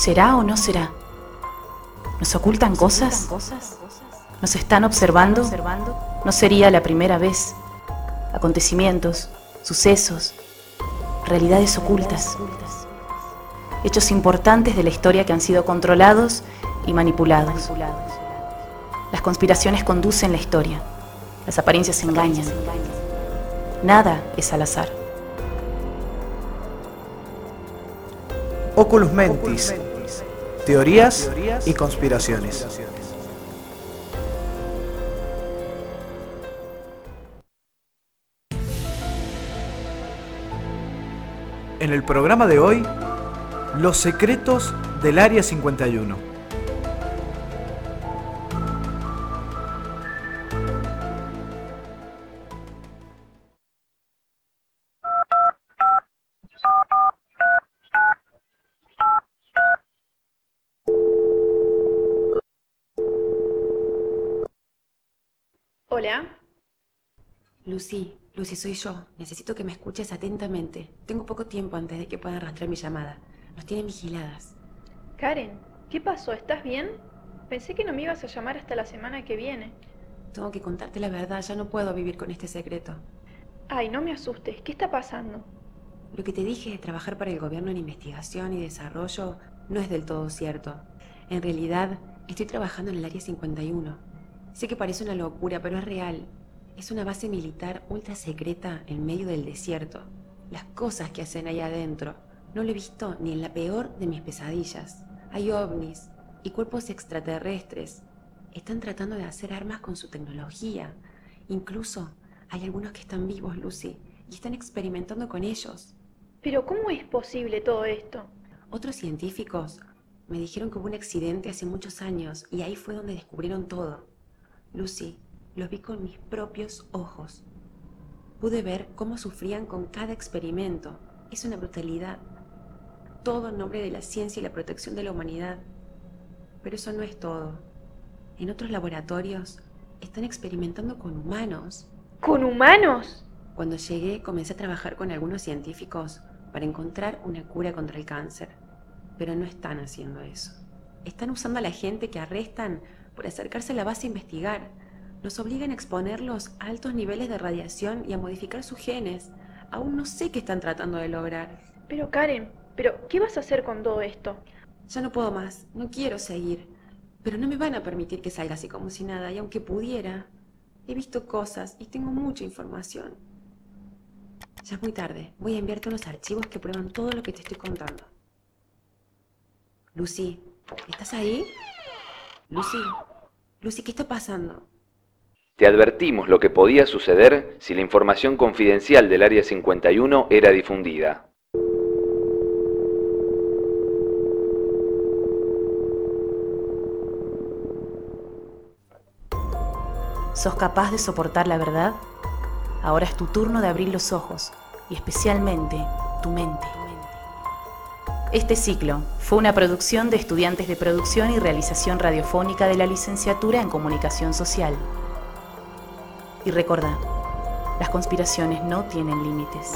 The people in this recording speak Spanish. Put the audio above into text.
¿Será o no será? ¿Nos ocultan cosas? ¿Nos están observando? No sería la primera vez. Acontecimientos, sucesos, realidades ocultas. Hechos importantes de la historia que han sido controlados y manipulados. Las conspiraciones conducen la historia. Las apariencias engañan. Nada es al azar. Oculus Mentis. Teorías y conspiraciones. En el programa de hoy, los secretos del Área 51. Lucy, Lucy, soy yo. Necesito que me escuches atentamente. Tengo poco tiempo antes de que puedan rastrear mi llamada. Nos tienen vigiladas. Karen, ¿qué pasó? ¿Estás bien? Pensé que no me ibas a llamar hasta la semana que viene. Tengo que contarte la verdad, ya no puedo vivir con este secreto. Ay, no me asustes, ¿qué está pasando? Lo que te dije de trabajar para el gobierno en investigación y desarrollo no es del todo cierto. En realidad, estoy trabajando en el Área 51. Sé que parece una locura, pero es real. Es una base militar ultra secreta en medio del desierto. Las cosas que hacen ahí adentro no lo he visto ni en la peor de mis pesadillas. Hay ovnis y cuerpos extraterrestres. Están tratando de hacer armas con su tecnología. Incluso hay algunos que están vivos, Lucy, y están experimentando con ellos. Pero ¿cómo es posible todo esto? Otros científicos me dijeron que hubo un accidente hace muchos años y ahí fue donde descubrieron todo. Lucy, lo vi con mis propios ojos. Pude ver cómo sufrían con cada experimento. Es una brutalidad. Todo en nombre de la ciencia y la protección de la humanidad. Pero eso no es todo. En otros laboratorios están experimentando con humanos. ¿Con humanos? Cuando llegué comencé a trabajar con algunos científicos para encontrar una cura contra el cáncer. Pero no están haciendo eso. Están usando a la gente que arrestan por acercarse a la base a investigar nos obligan a exponerlos a altos niveles de radiación y a modificar sus genes. Aún no sé qué están tratando de lograr. Pero Karen, ¿pero qué vas a hacer con todo esto? Ya no puedo más, no quiero seguir. Pero no me van a permitir que salga así como si nada, y aunque pudiera, he visto cosas y tengo mucha información. Ya es muy tarde, voy a enviarte unos archivos que prueban todo lo que te estoy contando. Lucy, ¿estás ahí? Lucy, Lucy, ¿qué está pasando? Te advertimos lo que podía suceder si la información confidencial del Área 51 era difundida. ¿Sos capaz de soportar la verdad? Ahora es tu turno de abrir los ojos y especialmente tu mente. Este ciclo fue una producción de estudiantes de producción y realización radiofónica de la licenciatura en Comunicación Social. Y recordá, las conspiraciones no tienen límites.